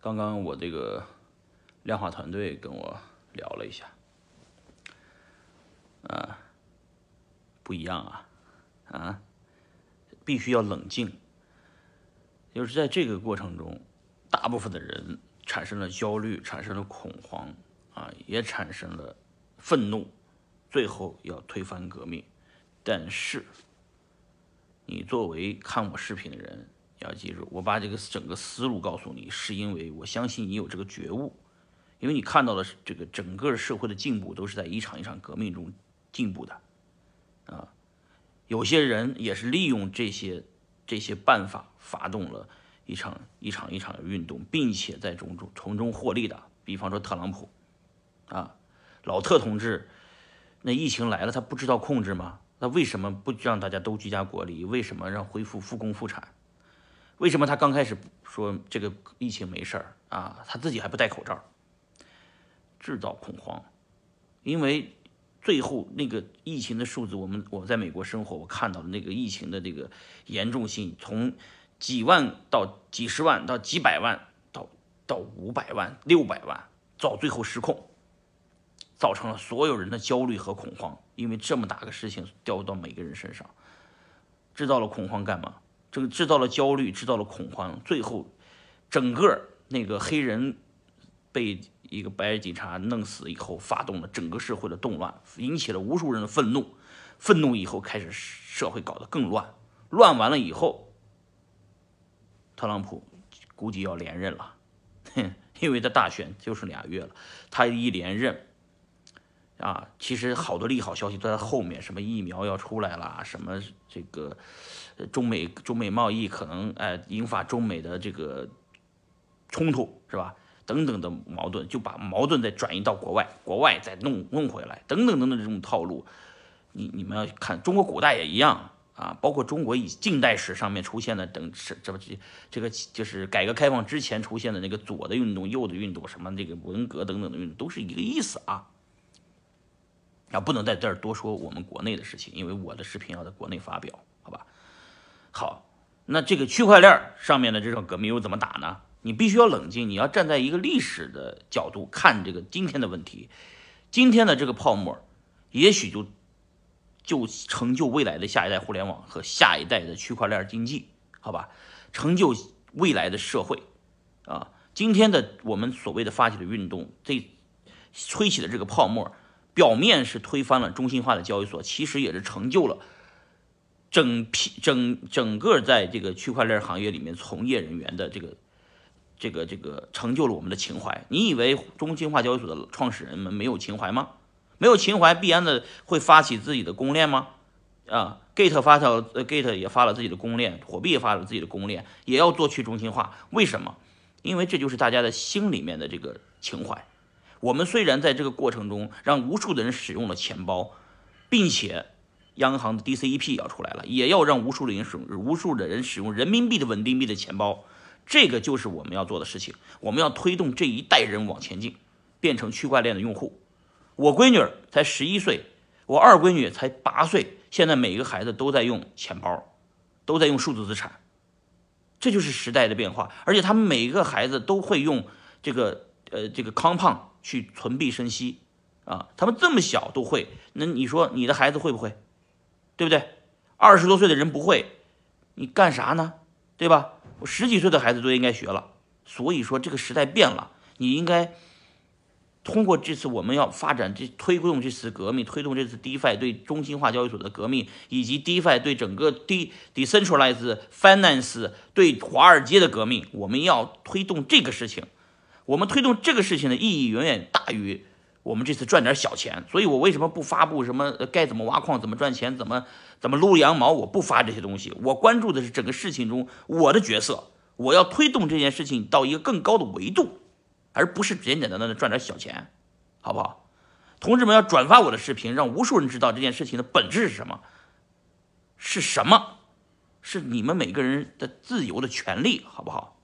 刚刚我这个量化团队跟我聊了一下，啊，不一样啊，啊，必须要冷静。就是在这个过程中，大部分的人产生了焦虑，产生了恐慌，啊，也产生了愤怒，最后要推翻革命。但是，你作为看我视频的人，要记住，我把这个整个思路告诉你，是因为我相信你有这个觉悟，因为你看到了这个整个社会的进步都是在一场一场革命中进步的，啊，有些人也是利用这些这些办法发动了一场一场一场的运动，并且在从中从中获利的，比方说特朗普，啊，老特同志，那疫情来了，他不知道控制吗？那为什么不让大家都居家隔离？为什么让恢复复工复产？为什么他刚开始说这个疫情没事儿啊？他自己还不戴口罩，制造恐慌。因为最后那个疫情的数字，我们我在美国生活，我看到的那个疫情的这个严重性，从几万到几十万到几百万到到五百万六百万，到最后失控。造成了所有人的焦虑和恐慌，因为这么大个事情掉到每个人身上，制造了恐慌干嘛？这个制造了焦虑，制造了恐慌，最后整个那个黑人被一个白人警察弄死以后，发动了整个社会的动乱，引起了无数人的愤怒，愤怒以后开始社会搞得更乱，乱完了以后，特朗普估计要连任了，哼，因为他大选就剩俩月了，他一连任。啊，其实好多利好消息都在后面，什么疫苗要出来了，什么这个中美中美贸易可能哎引发中美的这个冲突是吧？等等的矛盾，就把矛盾再转移到国外，国外再弄弄回来，等等等等这种套路，你你们要看中国古代也一样啊，包括中国以近代史上面出现的等是这不这这个就是改革开放之前出现的那个左的运动、右的运动，什么这个文革等等的运动，都是一个意思啊。啊，不能在这儿多说我们国内的事情，因为我的视频要在国内发表，好吧？好，那这个区块链上面的这种革命又怎么打呢？你必须要冷静，你要站在一个历史的角度看这个今天的问题。今天的这个泡沫，也许就就成就未来的下一代互联网和下一代的区块链经济，好吧？成就未来的社会啊！今天的我们所谓的发起的运动，这吹起的这个泡沫。表面是推翻了中心化的交易所，其实也是成就了整批整整个在这个区块链行业里面从业人员的这个这个这个成就了我们的情怀。你以为中心化交易所的创始人们没有情怀吗？没有情怀，必然的会发起自己的公链吗？啊，Gate 发条呃，Gate 也发了自己的公链，火币也发了自己的公链，也要做去中心化。为什么？因为这就是大家的心里面的这个情怀。我们虽然在这个过程中让无数的人使用了钱包，并且央行的 DCEP 要出来了，也要让无数的人使用无数的人使用人民币的稳定币的钱包，这个就是我们要做的事情。我们要推动这一代人往前进，变成区块链的用户。我闺女才十一岁，我二闺女才八岁，现在每个孩子都在用钱包，都在用数字资产，这就是时代的变化。而且他们每个孩子都会用这个呃这个 Compound。去存币生息，啊，他们这么小都会，那你说你的孩子会不会？对不对？二十多岁的人不会，你干啥呢？对吧？我十几岁的孩子都应该学了。所以说这个时代变了，你应该通过这次我们要发展这推动这次革命，推动这次 DeFi 对中心化交易所的革命，以及 DeFi 对整个 De Decentralized Finance 对华尔街的革命，我们要推动这个事情。我们推动这个事情的意义远远大于我们这次赚点小钱，所以我为什么不发布什么该怎么挖矿、怎么赚钱、怎么怎么撸羊毛？我不发这些东西，我关注的是整个事情中我的角色，我要推动这件事情到一个更高的维度，而不是简简单单的赚点小钱，好不好？同志们要转发我的视频，让无数人知道这件事情的本质是什么？是什么？是你们每个人的自由的权利，好不好？